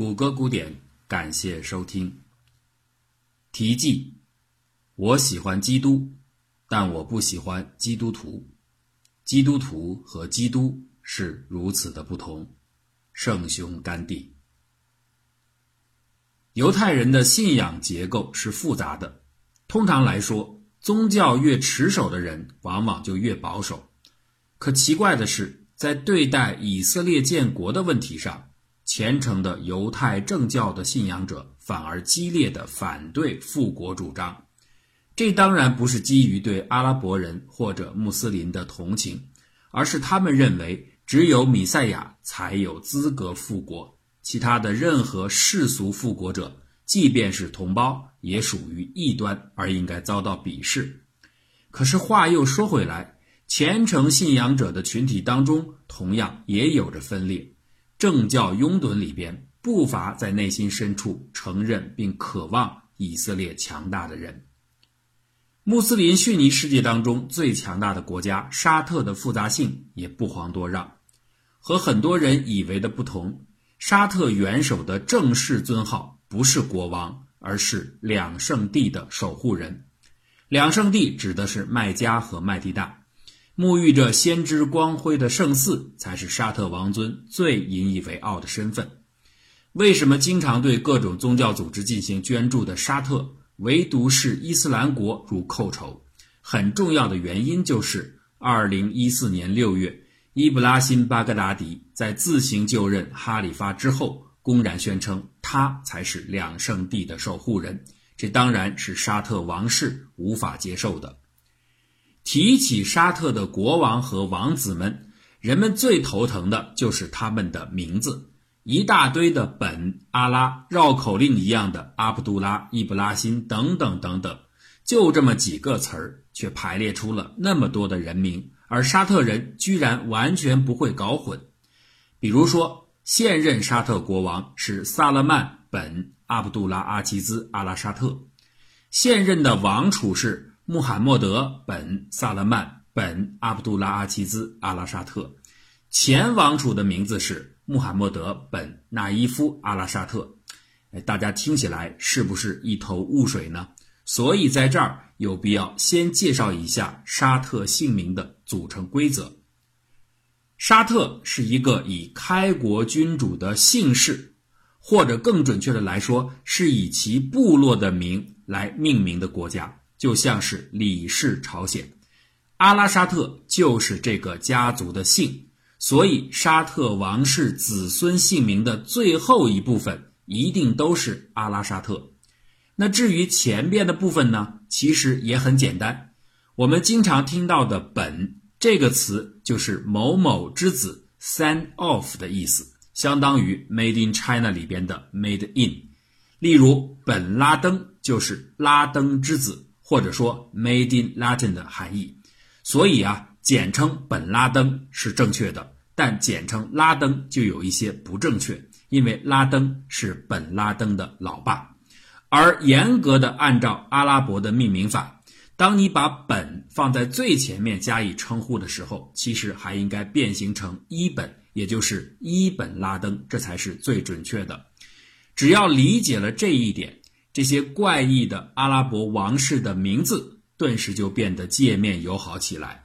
谷歌古典，感谢收听。题记：我喜欢基督，但我不喜欢基督徒。基督徒和基督是如此的不同。圣雄甘地。犹太人的信仰结构是复杂的。通常来说，宗教越持守的人，往往就越保守。可奇怪的是，在对待以色列建国的问题上，虔诚的犹太正教的信仰者反而激烈的反对复国主张，这当然不是基于对阿拉伯人或者穆斯林的同情，而是他们认为只有米赛亚才有资格复国，其他的任何世俗复国者，即便是同胞，也属于异端而应该遭到鄙视。可是话又说回来，虔诚信仰者的群体当中，同样也有着分裂。政教拥趸里边，不乏在内心深处承认并渴望以色列强大的人。穆斯林逊尼世界当中最强大的国家沙特的复杂性也不遑多让。和很多人以为的不同，沙特元首的正式尊号不是国王，而是两圣地的守护人。两圣地指的是麦加和麦地那。沐浴着先知光辉的圣寺，才是沙特王尊最引以为傲的身份。为什么经常对各种宗教组织进行捐助的沙特，唯独是伊斯兰国如寇仇？很重要的原因就是，二零一四年六月，伊布拉辛·巴格达迪在自行就任哈里发之后，公然宣称他才是两圣地的守护人。这当然是沙特王室无法接受的。提起沙特的国王和王子们，人们最头疼的就是他们的名字，一大堆的本阿拉，绕口令一样的阿卜杜拉、伊布拉辛等等等等，就这么几个词儿，却排列出了那么多的人名，而沙特人居然完全不会搞混。比如说，现任沙特国王是萨勒曼本阿卜杜拉阿齐兹阿拉沙特，现任的王储是。穆罕默德本萨勒曼本阿卜杜拉阿齐兹阿拉沙特，前王储的名字是穆罕默德本纳伊夫阿拉沙特。哎，大家听起来是不是一头雾水呢？所以在这儿有必要先介绍一下沙特姓名的组成规则。沙特是一个以开国君主的姓氏，或者更准确的来说，是以其部落的名来命名的国家。就像是李氏朝鲜，阿拉沙特就是这个家族的姓，所以沙特王室子孙姓名的最后一部分一定都是阿拉沙特。那至于前边的部分呢，其实也很简单。我们经常听到的“本”这个词，就是某某之子 （son of） 的意思，相当于 “made in China” 里边的 “made in”。例如，本拉登就是拉登之子。或者说 “Made in Latin” 的含义，所以啊，简称本拉登是正确的，但简称拉登就有一些不正确，因为拉登是本拉登的老爸。而严格的按照阿拉伯的命名法，当你把“本”放在最前面加以称呼的时候，其实还应该变形成伊本，也就是伊本拉登，这才是最准确的。只要理解了这一点。这些怪异的阿拉伯王室的名字顿时就变得界面友好起来。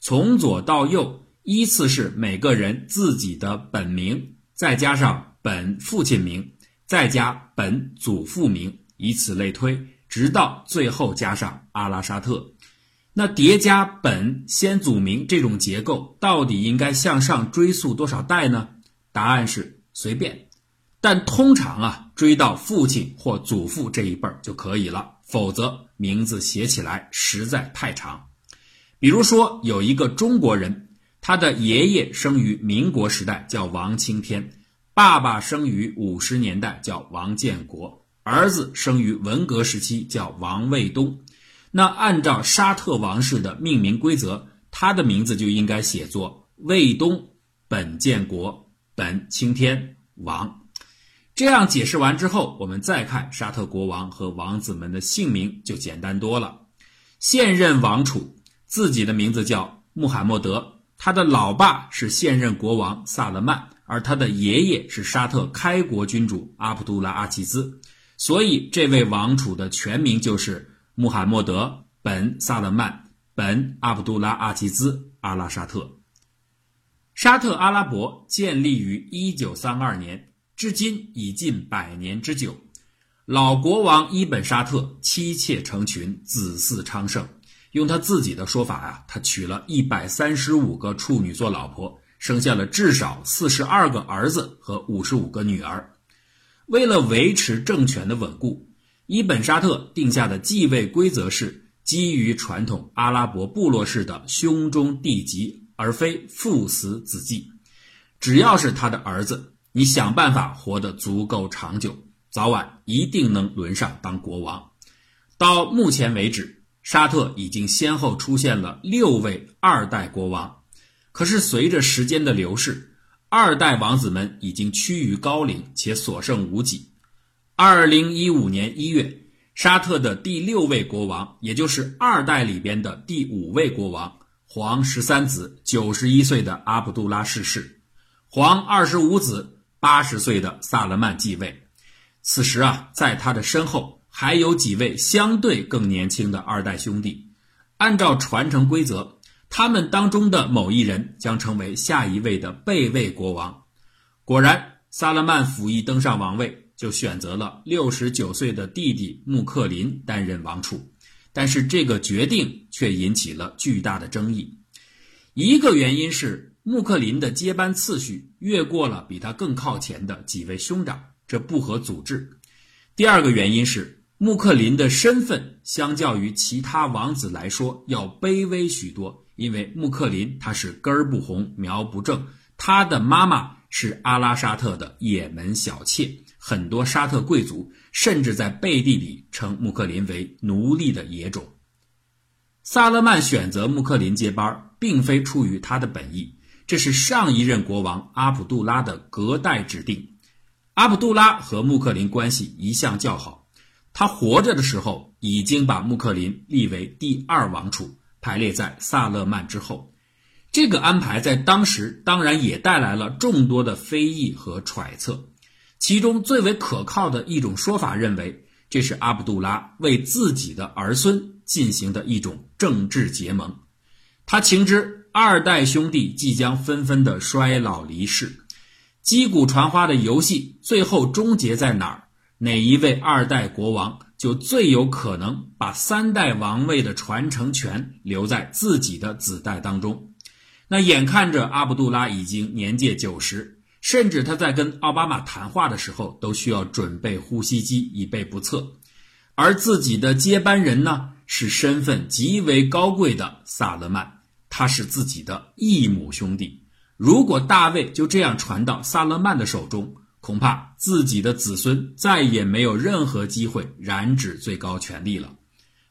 从左到右依次是每个人自己的本名，再加上本父亲名，再加本祖父名，以此类推，直到最后加上阿拉沙特。那叠加本先祖名这种结构，到底应该向上追溯多少代呢？答案是随便。但通常啊，追到父亲或祖父这一辈儿就可以了，否则名字写起来实在太长。比如说，有一个中国人，他的爷爷生于民国时代，叫王青天；爸爸生于五十年代，叫王建国；儿子生于文革时期，叫王卫东。那按照沙特王室的命名规则，他的名字就应该写作卫东本建国本青天王。这样解释完之后，我们再看沙特国王和王子们的姓名就简单多了。现任王储自己的名字叫穆罕默德，他的老爸是现任国王萨勒曼，而他的爷爷是沙特开国君主阿卜杜拉阿齐兹，所以这位王储的全名就是穆罕默德本萨勒曼本阿卜杜拉阿齐兹阿拉沙特。沙特阿拉伯建立于1932年，至今已近百年之久。老国王伊本沙特妻妾成群，子嗣昌盛。用他自己的说法呀，他娶了一百三十五个处女做老婆，生下了至少四十二个儿子和五十五个女儿。为了维持政权的稳固，伊本沙特定下的继位规则是基于传统阿拉伯部落式的兄终弟及，而非父死子继。只要是他的儿子，你想办法活得足够长久。早晚一定能轮上当国王。到目前为止，沙特已经先后出现了六位二代国王。可是随着时间的流逝，二代王子们已经趋于高龄且所剩无几。二零一五年一月，沙特的第六位国王，也就是二代里边的第五位国王，皇十三子九十一岁的阿卜杜拉逝世，皇二十五子八十岁的萨勒曼继位。此时啊，在他的身后还有几位相对更年轻的二代兄弟。按照传承规则，他们当中的某一人将成为下一位的备位国王。果然，萨勒曼甫一登上王位，就选择了六十九岁的弟弟穆克林担任王储。但是，这个决定却引起了巨大的争议。一个原因是穆克林的接班次序越过了比他更靠前的几位兄长。这不合组织。第二个原因是穆克林的身份相较于其他王子来说要卑微许多，因为穆克林他是根儿不红苗不正，他的妈妈是阿拉沙特的也门小妾，很多沙特贵族甚至在背地里称穆克林为奴隶的野种。萨勒曼选择穆克林接班，并非出于他的本意，这是上一任国王阿卜杜拉的隔代指定。阿卜杜拉和穆克林关系一向较好，他活着的时候已经把穆克林立为第二王储，排列在萨勒曼之后。这个安排在当时当然也带来了众多的非议和揣测，其中最为可靠的一种说法认为，这是阿卜杜拉为自己的儿孙进行的一种政治结盟。他情知二代兄弟即将纷纷的衰老离世。击鼓传花的游戏最后终结在哪儿？哪一位二代国王就最有可能把三代王位的传承权留在自己的子代当中？那眼看着阿卜杜拉已经年届九十，甚至他在跟奥巴马谈话的时候都需要准备呼吸机以备不测。而自己的接班人呢，是身份极为高贵的萨勒曼，他是自己的异母兄弟。如果大卫就这样传到萨勒曼的手中，恐怕自己的子孙再也没有任何机会染指最高权力了。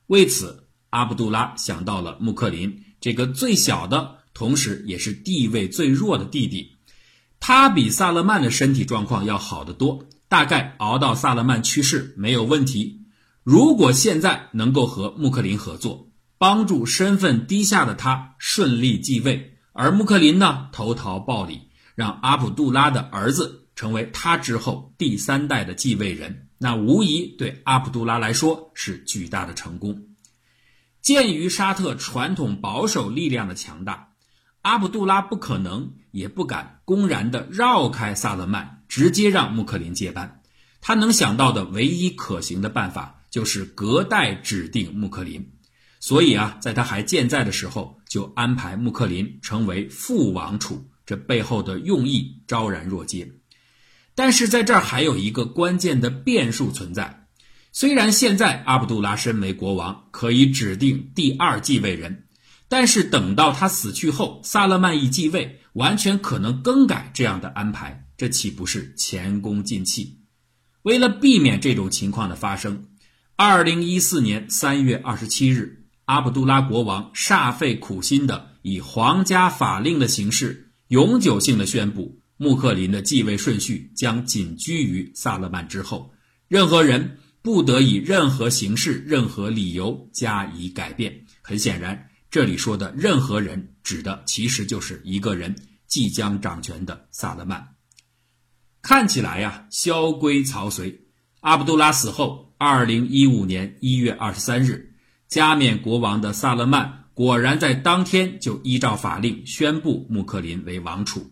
为此，阿卜杜拉想到了穆克林这个最小的，同时也是地位最弱的弟弟。他比萨勒曼的身体状况要好得多，大概熬到萨勒曼去世没有问题。如果现在能够和穆克林合作，帮助身份低下的他顺利继位。而穆克林呢，投桃报李，让阿卜杜拉的儿子成为他之后第三代的继位人，那无疑对阿卜杜拉来说是巨大的成功。鉴于沙特传统保守力量的强大，阿卜杜拉不可能也不敢公然的绕开萨勒曼，直接让穆克林接班。他能想到的唯一可行的办法就是隔代指定穆克林。所以啊，在他还健在的时候，就安排穆克林成为副王储，这背后的用意昭然若揭。但是在这儿还有一个关键的变数存在：虽然现在阿卜杜拉身为国王，可以指定第二继位人，但是等到他死去后，萨勒曼一继位，完全可能更改这样的安排，这岂不是前功尽弃？为了避免这种情况的发生，二零一四年三月二十七日。阿卜杜拉国王煞费苦心的以皇家法令的形式，永久性的宣布穆克林的继位顺序将仅居于萨勒曼之后，任何人不得以任何形式、任何理由加以改变。很显然，这里说的任何人指的其实就是一个人即将掌权的萨勒曼。看起来呀，萧规曹随。阿卜杜拉死后，二零一五年一月二十三日，加冕国王的萨勒曼果然在当天就依照法令宣布穆克林为王储。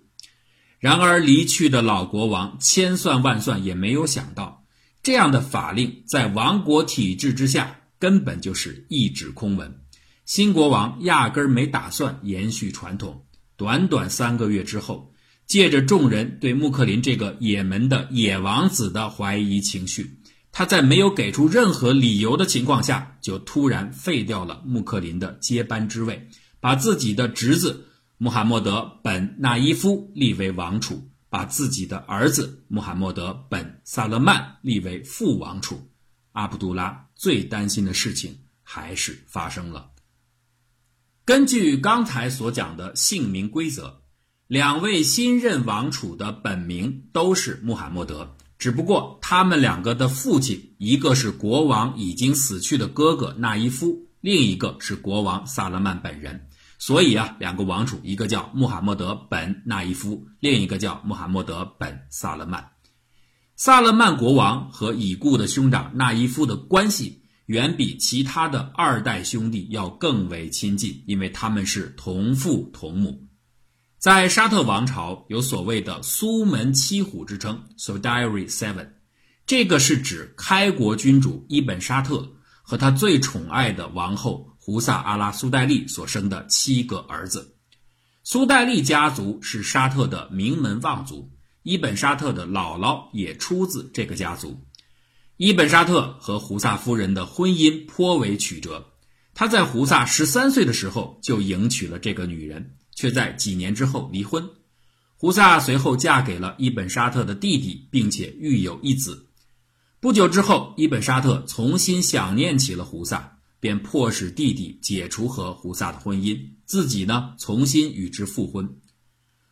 然而，离去的老国王千算万算也没有想到，这样的法令在王国体制之下根本就是一纸空文。新国王压根儿没打算延续传统。短短三个月之后，借着众人对穆克林这个也门的野王子的怀疑情绪，他在没有给出任何理由的情况下，就突然废掉了穆克林的接班之位，把自己的侄子。穆罕默德本纳伊夫立为王储，把自己的儿子穆罕默德本萨勒曼立为副王储。阿卜杜拉最担心的事情还是发生了。根据刚才所讲的姓名规则，两位新任王储的本名都是穆罕默德，只不过他们两个的父亲，一个是国王已经死去的哥哥纳伊夫，另一个是国王萨勒曼本人。所以啊，两个王储，一个叫穆罕默德本纳伊夫，另一个叫穆罕默德本萨勒曼。萨勒曼国王和已故的兄长纳伊夫的关系远比其他的二代兄弟要更为亲近，因为他们是同父同母。在沙特王朝有所谓的苏门七虎之称，so diary Seven），这个是指开国君主伊本沙特和他最宠爱的王后。胡萨阿拉苏戴利所生的七个儿子，苏戴利家族是沙特的名门望族，伊本沙特的姥姥也出自这个家族。伊本沙特和胡萨夫人的婚姻颇为曲折，他在胡萨十三岁的时候就迎娶了这个女人，却在几年之后离婚。胡萨随后嫁给了伊本沙特的弟弟，并且育有一子。不久之后，伊本沙特重新想念起了胡萨。便迫使弟弟解除和胡萨的婚姻，自己呢重新与之复婚。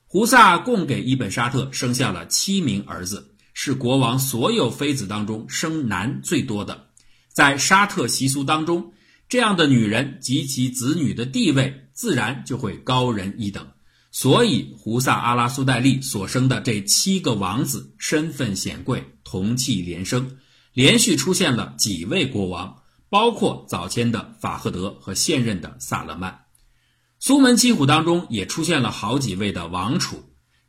胡萨共给伊本沙特生下了七名儿子，是国王所有妃子当中生男最多的。在沙特习俗当中，这样的女人及其子女的地位自然就会高人一等。所以，胡萨阿拉苏戴利所生的这七个王子身份显贵，同气连生，连续出现了几位国王。包括早先的法赫德和现任的萨勒曼，苏门七虎当中也出现了好几位的王储。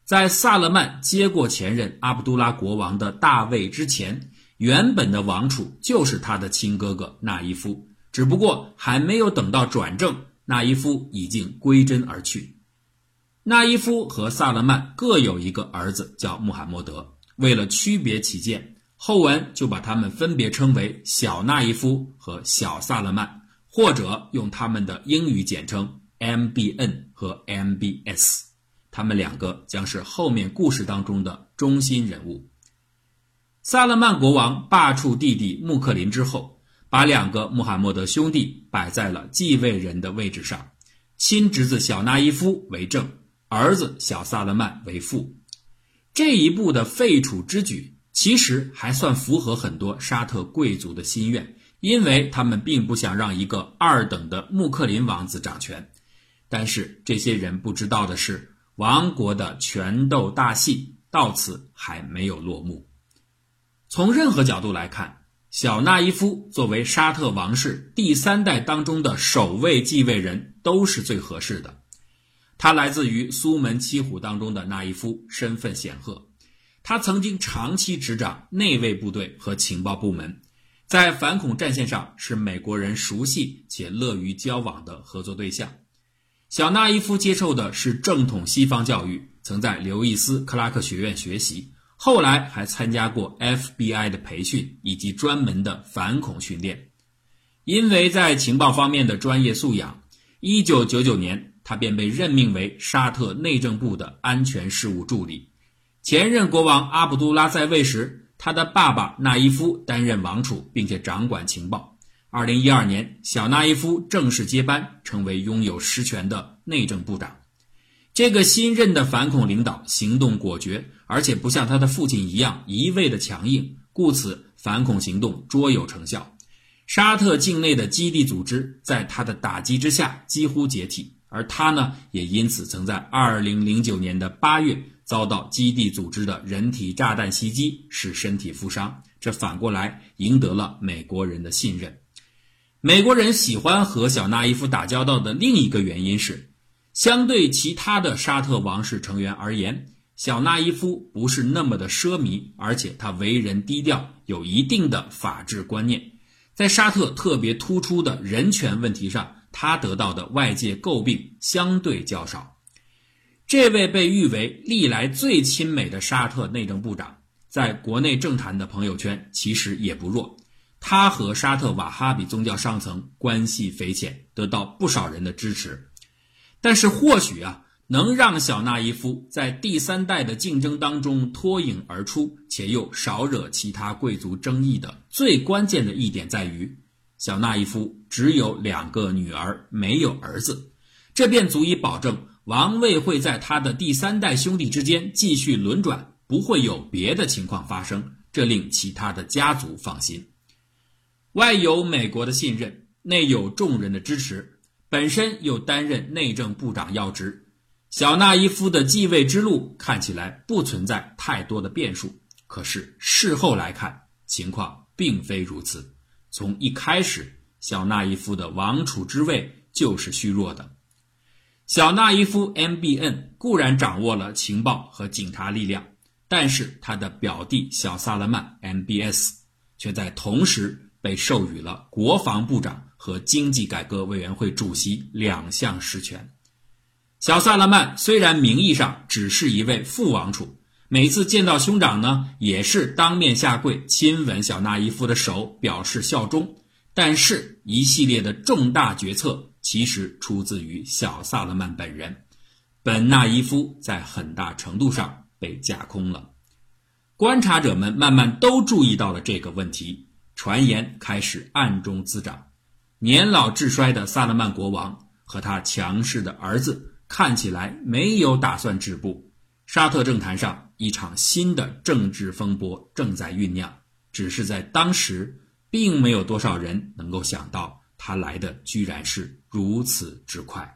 在萨勒曼接过前任阿卜杜拉国王的大位之前，原本的王储就是他的亲哥哥纳伊夫，只不过还没有等到转正，纳伊夫已经归真而去。纳伊夫和萨勒曼各有一个儿子叫穆罕默德，为了区别起见。后文就把他们分别称为小纳伊夫和小萨勒曼，或者用他们的英语简称 MBN 和 MBS。他们两个将是后面故事当中的中心人物。萨勒曼国王罢黜弟弟穆克林之后，把两个穆罕默德兄弟摆在了继位人的位置上，亲侄子小纳伊夫为正，儿子小萨勒曼为副。这一步的废除之举。其实还算符合很多沙特贵族的心愿，因为他们并不想让一个二等的穆克林王子掌权。但是这些人不知道的是，王国的权斗大戏到此还没有落幕。从任何角度来看，小纳伊夫作为沙特王室第三代当中的首位继位人，都是最合适的。他来自于苏门七虎当中的纳伊夫，身份显赫。他曾经长期执掌内卫部队和情报部门，在反恐战线上是美国人熟悉且乐于交往的合作对象。小纳伊夫接受的是正统西方教育，曾在刘易斯·克拉克学院学习，后来还参加过 FBI 的培训以及专门的反恐训练。因为在情报方面的专业素养，1999年他便被任命为沙特内政部的安全事务助理。前任国王阿卜杜拉在位时，他的爸爸纳伊夫担任王储，并且掌管情报。二零一二年，小纳伊夫正式接班，成为拥有实权的内政部长。这个新任的反恐领导行动果决，而且不像他的父亲一样一味的强硬，故此反恐行动卓有成效。沙特境内的基地组织在他的打击之下几乎解体，而他呢，也因此曾在二零零九年的八月。遭到基地组织的人体炸弹袭击，使身体负伤，这反过来赢得了美国人的信任。美国人喜欢和小纳伊夫打交道的另一个原因是，相对其他的沙特王室成员而言，小纳伊夫不是那么的奢靡，而且他为人低调，有一定的法治观念，在沙特特别突出的人权问题上，他得到的外界诟病相对较少。这位被誉为历来最亲美的沙特内政部长，在国内政坛的朋友圈其实也不弱。他和沙特瓦哈比宗教上层关系匪浅，得到不少人的支持。但是，或许啊，能让小纳伊夫在第三代的竞争当中脱颖而出，且又少惹其他贵族争议的最关键的一点在于，小纳伊夫只有两个女儿，没有儿子，这便足以保证。王位会在他的第三代兄弟之间继续轮转，不会有别的情况发生，这令其他的家族放心。外有美国的信任，内有众人的支持，本身又担任内政部长要职，小纳伊夫的继位之路看起来不存在太多的变数。可是事后来看，情况并非如此。从一开始，小纳伊夫的王储之位就是虚弱的。小纳伊夫 MBN 固然掌握了情报和警察力量，但是他的表弟小萨勒曼 MBS 却在同时被授予了国防部长和经济改革委员会主席两项实权。小萨勒曼虽然名义上只是一位副王储，每次见到兄长呢，也是当面下跪亲吻小纳伊夫的手表示效忠，但是一系列的重大决策。其实出自于小萨勒曼本人，本纳伊夫在很大程度上被架空了。观察者们慢慢都注意到了这个问题，传言开始暗中滋长。年老智衰的萨勒曼国王和他强势的儿子看起来没有打算止步。沙特政坛上一场新的政治风波正在酝酿，只是在当时，并没有多少人能够想到。他来的居然是如此之快。